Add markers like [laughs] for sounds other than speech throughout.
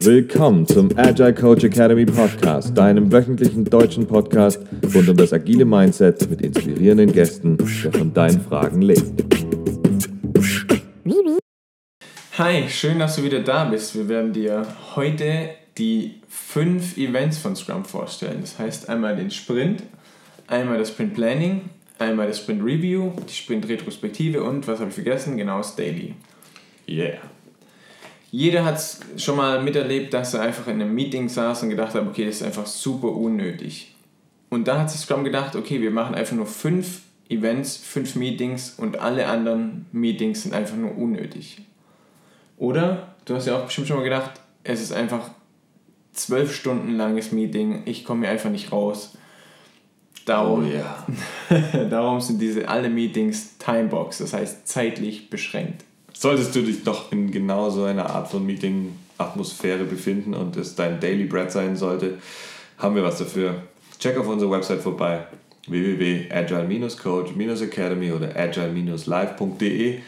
Willkommen zum Agile Coach Academy Podcast, deinem wöchentlichen deutschen Podcast rund um das agile Mindset mit inspirierenden Gästen, der von deinen Fragen lebt. Hi, schön, dass du wieder da bist. Wir werden dir heute die fünf Events von Scrum vorstellen. Das heißt einmal den Sprint, einmal das Sprint Planning, einmal das Sprint Review, die Sprint Retrospektive und, was habe ich vergessen, genau das Daily. Yeah. Jeder hat es schon mal miterlebt, dass er einfach in einem Meeting saß und gedacht hat, okay, das ist einfach super unnötig. Und da hat sich Scrum gedacht, okay, wir machen einfach nur fünf Events, fünf Meetings und alle anderen Meetings sind einfach nur unnötig. Oder, du hast ja auch bestimmt schon mal gedacht, es ist einfach zwölf Stunden langes Meeting, ich komme hier einfach nicht raus. Darum, Oh ja. [laughs] darum sind diese alle Meetings Timebox, das heißt zeitlich beschränkt. Solltest du dich doch in genau so einer Art von Meeting-Atmosphäre befinden und es dein Daily Bread sein sollte, haben wir was dafür. Check auf unserer Website vorbei www.agile-coach-academy oder agile-live.de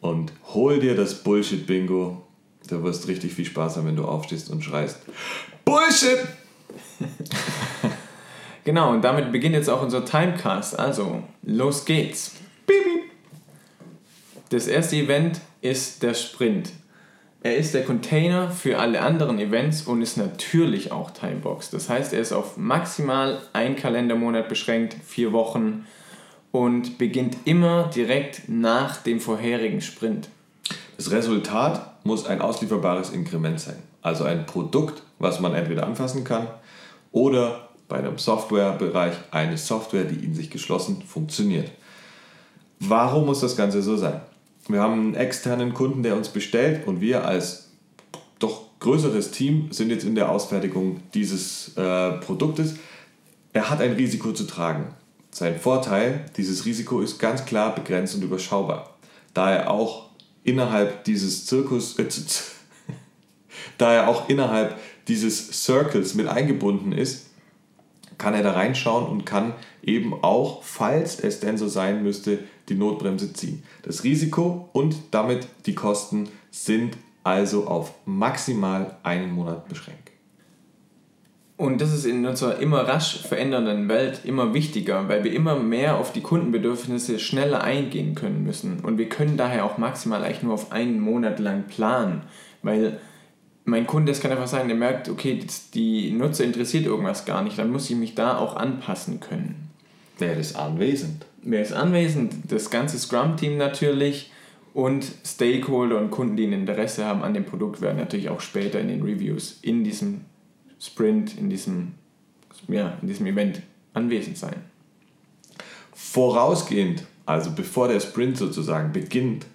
und hol dir das Bullshit-Bingo. Du wirst richtig viel Spaß haben, wenn du aufstehst und schreist. Bullshit! [laughs] Genau, und damit beginnt jetzt auch unser Timecast. Also, los geht's. Das erste Event ist der Sprint. Er ist der Container für alle anderen Events und ist natürlich auch Timebox. Das heißt, er ist auf maximal ein Kalendermonat beschränkt, vier Wochen und beginnt immer direkt nach dem vorherigen Sprint. Das Resultat muss ein auslieferbares Inkrement sein. Also ein Produkt, was man entweder anfassen kann oder bei einem Softwarebereich eine Software, die in sich geschlossen funktioniert. Warum muss das Ganze so sein? Wir haben einen externen Kunden, der uns bestellt und wir als doch größeres Team sind jetzt in der Ausfertigung dieses äh, Produktes. Er hat ein Risiko zu tragen. Sein Vorteil, dieses Risiko ist ganz klar begrenzt und überschaubar, da er auch innerhalb dieses Zirkus, äh, [laughs] da er auch innerhalb dieses Circles mit eingebunden ist, kann er da reinschauen und kann eben auch, falls es denn so sein müsste, die Notbremse ziehen. Das Risiko und damit die Kosten sind also auf maximal einen Monat beschränkt. Und das ist in unserer immer rasch verändernden Welt immer wichtiger, weil wir immer mehr auf die Kundenbedürfnisse schneller eingehen können müssen. Und wir können daher auch maximal eigentlich nur auf einen Monat lang planen, weil mein Kunde, es kann einfach sein, der merkt, okay, das- die Nutzer interessiert irgendwas gar nicht, dann muss ich mich da auch anpassen können. Wer ist anwesend? Wer ist anwesend? Das ganze Scrum-Team natürlich und Stakeholder und Kunden, die ein Interesse haben an dem Produkt, werden natürlich auch später in den Reviews in diesem Sprint, in diesem, ja, in diesem Event anwesend sein. Vorausgehend, also bevor der Sprint sozusagen beginnt,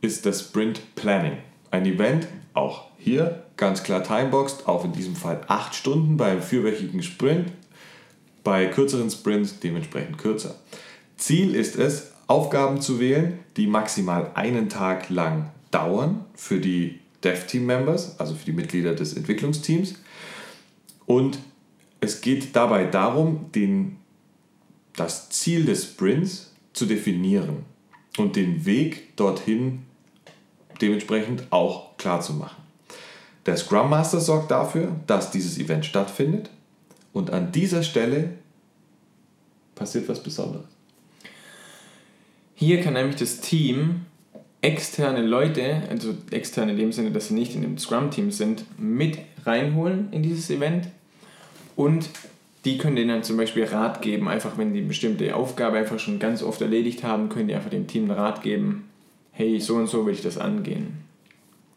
ist das Sprint Planning. Ein Event, auch hier ganz klar timeboxed, auch in diesem Fall 8 Stunden beim vierwöchigen Sprint, bei kürzeren Sprints dementsprechend kürzer. Ziel ist es, Aufgaben zu wählen, die maximal einen Tag lang dauern für die Dev-Team-Members, also für die Mitglieder des Entwicklungsteams. Und es geht dabei darum, den das Ziel des Sprints zu definieren und den Weg dorthin dementsprechend auch klar zu machen. Der Scrum Master sorgt dafür, dass dieses Event stattfindet und an dieser Stelle passiert was Besonderes. Hier kann nämlich das Team externe Leute, also externe in dem Sinne, dass sie nicht in dem Scrum-Team sind, mit reinholen in dieses Event und die können denen dann zum Beispiel Rat geben, einfach wenn die bestimmte Aufgabe einfach schon ganz oft erledigt haben, können die einfach dem Team Rat geben, hey, so und so will ich das angehen.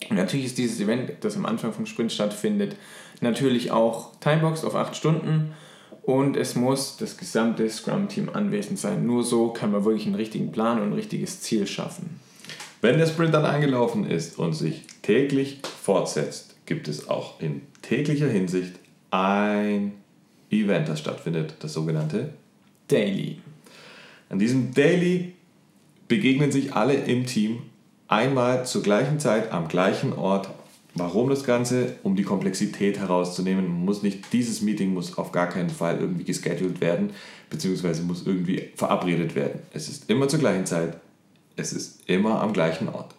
Und natürlich ist dieses Event, das am Anfang vom Sprint stattfindet, natürlich auch timeboxed auf 8 Stunden und es muss das gesamte Scrum-Team anwesend sein. Nur so kann man wirklich einen richtigen Plan und ein richtiges Ziel schaffen. Wenn der Sprint dann angelaufen ist und sich täglich fortsetzt, gibt es auch in täglicher Hinsicht ein Event, das stattfindet, das sogenannte Daily. An diesem Daily begegnen sich alle im Team einmal zur gleichen Zeit am gleichen Ort. Warum das Ganze? Um die Komplexität herauszunehmen. Man muss nicht, dieses Meeting muss auf gar keinen Fall irgendwie gescheduled werden, beziehungsweise muss irgendwie verabredet werden. Es ist immer zur gleichen Zeit, es ist immer am gleichen Ort.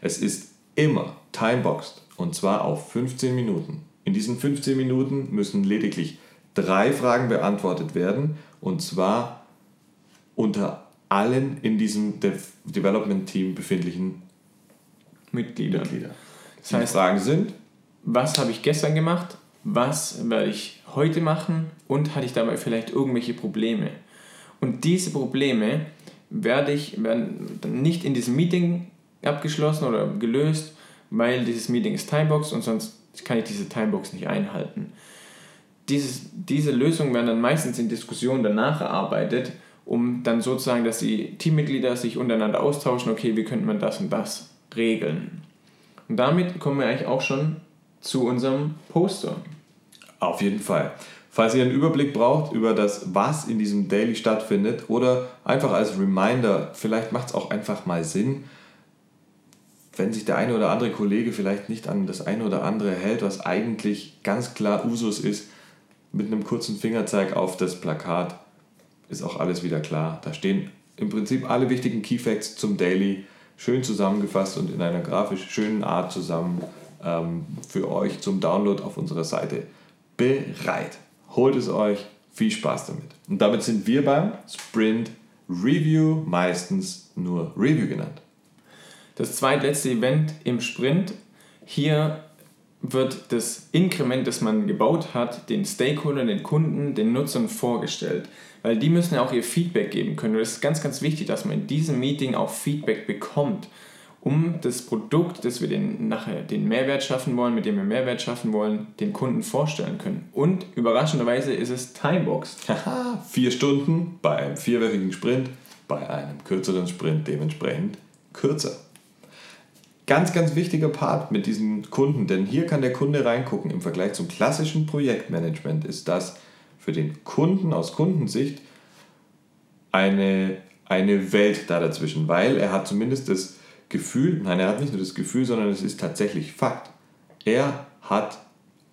Es ist immer timeboxed und zwar auf 15 Minuten. In diesen 15 Minuten müssen lediglich drei Fragen beantwortet werden und zwar unter allen in diesem De Development Team befindlichen Mitgliedern. Mitglieder. Das heißt, Fragen sind, was habe ich gestern gemacht, was werde ich heute machen und hatte ich dabei vielleicht irgendwelche Probleme. Und diese Probleme werde ich, werden dann nicht in diesem Meeting abgeschlossen oder gelöst, weil dieses Meeting ist Timebox und sonst kann ich diese Timebox nicht einhalten. Dieses, diese Lösungen werden dann meistens in Diskussionen danach erarbeitet, um dann sozusagen, dass die Teammitglieder sich untereinander austauschen, okay, wie könnte man das und das regeln. Und damit kommen wir eigentlich auch schon zu unserem Poster. Auf jeden Fall. Falls ihr einen Überblick braucht über das, was in diesem Daily stattfindet oder einfach als Reminder, vielleicht macht es auch einfach mal Sinn, wenn sich der eine oder andere Kollege vielleicht nicht an das eine oder andere hält, was eigentlich ganz klar Usus ist, mit einem kurzen Fingerzeig auf das Plakat ist auch alles wieder klar. Da stehen im Prinzip alle wichtigen Key Facts zum Daily schön zusammengefasst und in einer grafisch schönen Art zusammen ähm, für euch zum Download auf unserer Seite bereit. Holt es euch, viel Spaß damit. Und damit sind wir beim Sprint Review, meistens nur Review genannt. Das zweitletzte Event im Sprint. Hier wird das Inkrement, das man gebaut hat, den Stakeholdern, den Kunden, den Nutzern vorgestellt. Weil die müssen ja auch ihr Feedback geben können. Und es ist ganz, ganz wichtig, dass man in diesem Meeting auch Feedback bekommt, um das Produkt, das wir den, nachher den Mehrwert schaffen wollen, mit dem wir Mehrwert schaffen wollen, den Kunden vorstellen können. Und überraschenderweise ist es Timeboxed. [laughs] Haha, vier Stunden bei einem vierwöchigen Sprint, bei einem kürzeren Sprint dementsprechend kürzer. Ganz, ganz wichtiger Part mit diesen Kunden, denn hier kann der Kunde reingucken. Im Vergleich zum klassischen Projektmanagement ist das für den Kunden aus Kundensicht eine, eine Welt da dazwischen, weil er hat zumindest das Gefühl, nein, er hat nicht nur das Gefühl, sondern es ist tatsächlich Fakt. Er hat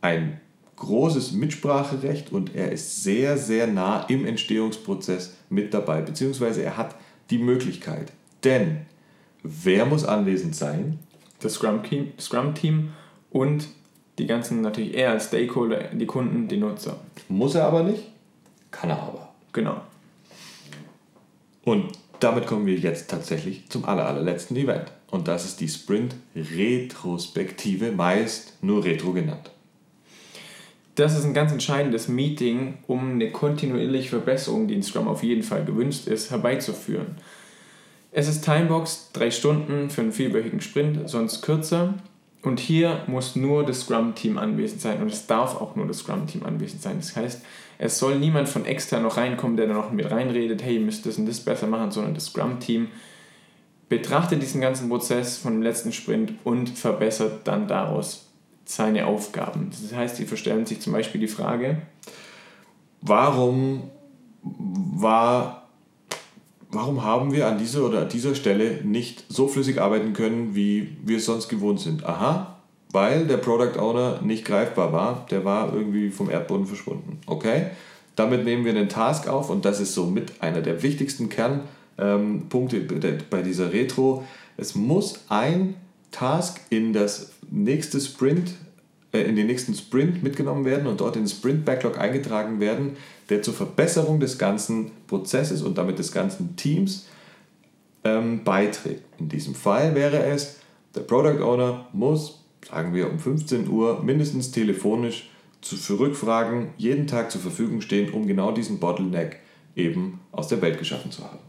ein großes Mitspracherecht und er ist sehr, sehr nah im Entstehungsprozess mit dabei, beziehungsweise er hat die Möglichkeit. Denn wer muss anwesend sein? Das Scrum-Team Scrum -Team und die ganzen natürlich eher als Stakeholder, die Kunden, die Nutzer. Muss er aber nicht, kann er aber. Genau. Und damit kommen wir jetzt tatsächlich zum aller, allerletzten Event. Und das ist die Sprint Retrospektive, meist nur Retro genannt. Das ist ein ganz entscheidendes Meeting, um eine kontinuierliche Verbesserung, die in Scrum auf jeden Fall gewünscht ist, herbeizuführen. Es ist Timebox, drei Stunden für einen vierwöchigen Sprint, sonst kürzer. Und hier muss nur das Scrum-Team anwesend sein und es darf auch nur das Scrum-Team anwesend sein. Das heißt, es soll niemand von extern noch reinkommen, der da noch mit reinredet, hey, ihr müsst das und das besser machen, sondern das Scrum-Team betrachtet diesen ganzen Prozess von dem letzten Sprint und verbessert dann daraus seine Aufgaben. Das heißt, die verstellen sich zum Beispiel die Frage, warum war warum haben wir an dieser oder dieser Stelle nicht so flüssig arbeiten können, wie wir es sonst gewohnt sind? Aha, weil der Product Owner nicht greifbar war, der war irgendwie vom Erdboden verschwunden. Okay, damit nehmen wir einen Task auf und das ist so mit einer der wichtigsten Kernpunkte ähm, bei dieser Retro. Es muss ein Task in das nächste Sprint, äh, in den nächsten Sprint mitgenommen werden und dort in den Sprint Backlog eingetragen werden, der zur Verbesserung des ganzen Prozesses und damit des ganzen Teams ähm, beiträgt. In diesem Fall wäre es, der Product Owner muss, sagen wir, um 15 Uhr mindestens telefonisch zu, für Rückfragen jeden Tag zur Verfügung stehen, um genau diesen Bottleneck eben aus der Welt geschaffen zu haben.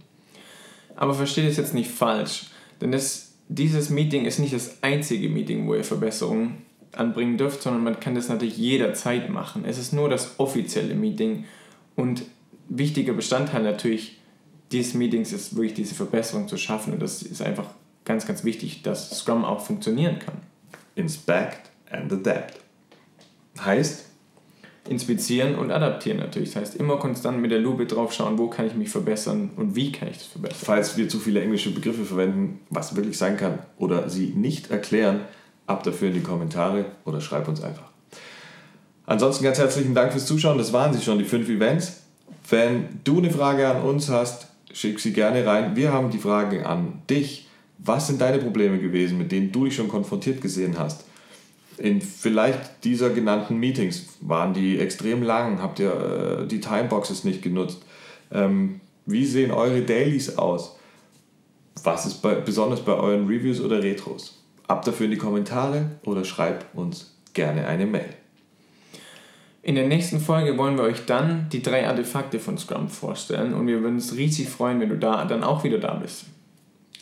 Aber versteht es jetzt nicht falsch, denn das, dieses Meeting ist nicht das einzige Meeting, wo ihr Verbesserungen anbringen dürft, sondern man kann das natürlich jederzeit machen. Es ist nur das offizielle Meeting und wichtiger Bestandteil natürlich dieses Meetings ist wirklich diese Verbesserung zu schaffen und das ist einfach ganz, ganz wichtig, dass Scrum auch funktionieren kann. Inspect and adapt. Heißt? Inspizieren und adaptieren natürlich. Das heißt, immer konstant mit der Lupe drauf schauen, wo kann ich mich verbessern und wie kann ich das verbessern. Falls wir zu viele englische Begriffe verwenden, was wirklich sein kann oder sie nicht erklären, ab dafür in die Kommentare oder schreib uns einfach. Ansonsten ganz herzlichen Dank fürs Zuschauen. Das waren sie schon, die fünf Events. Wenn du eine Frage an uns hast, schick sie gerne rein. Wir haben die Frage an dich. Was sind deine Probleme gewesen, mit denen du dich schon konfrontiert gesehen hast? In vielleicht dieser genannten Meetings waren die extrem lang, habt ihr äh, die Timeboxes nicht genutzt? Ähm, wie sehen eure Dailies aus? Was ist bei, besonders bei euren Reviews oder Retros? Ab dafür in die Kommentare oder schreib uns gerne eine Mail. In der nächsten Folge wollen wir euch dann die drei Artefakte von Scrum vorstellen und wir würden uns riesig freuen, wenn du da dann auch wieder da bist.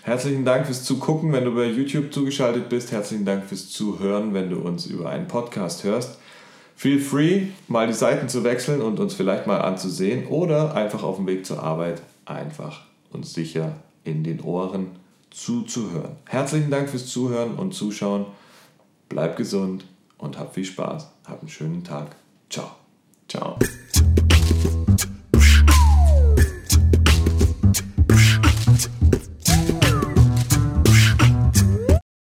Herzlichen Dank fürs Zugucken, wenn du bei YouTube zugeschaltet bist. Herzlichen Dank fürs Zuhören, wenn du uns über einen Podcast hörst. Feel free, mal die Seiten zu wechseln und uns vielleicht mal anzusehen oder einfach auf dem Weg zur Arbeit einfach und sicher in den Ohren zuzuhören. Herzlichen Dank fürs Zuhören und Zuschauen. Bleib gesund und hab viel Spaß. Hab einen schönen Tag. Ciao. Ciao.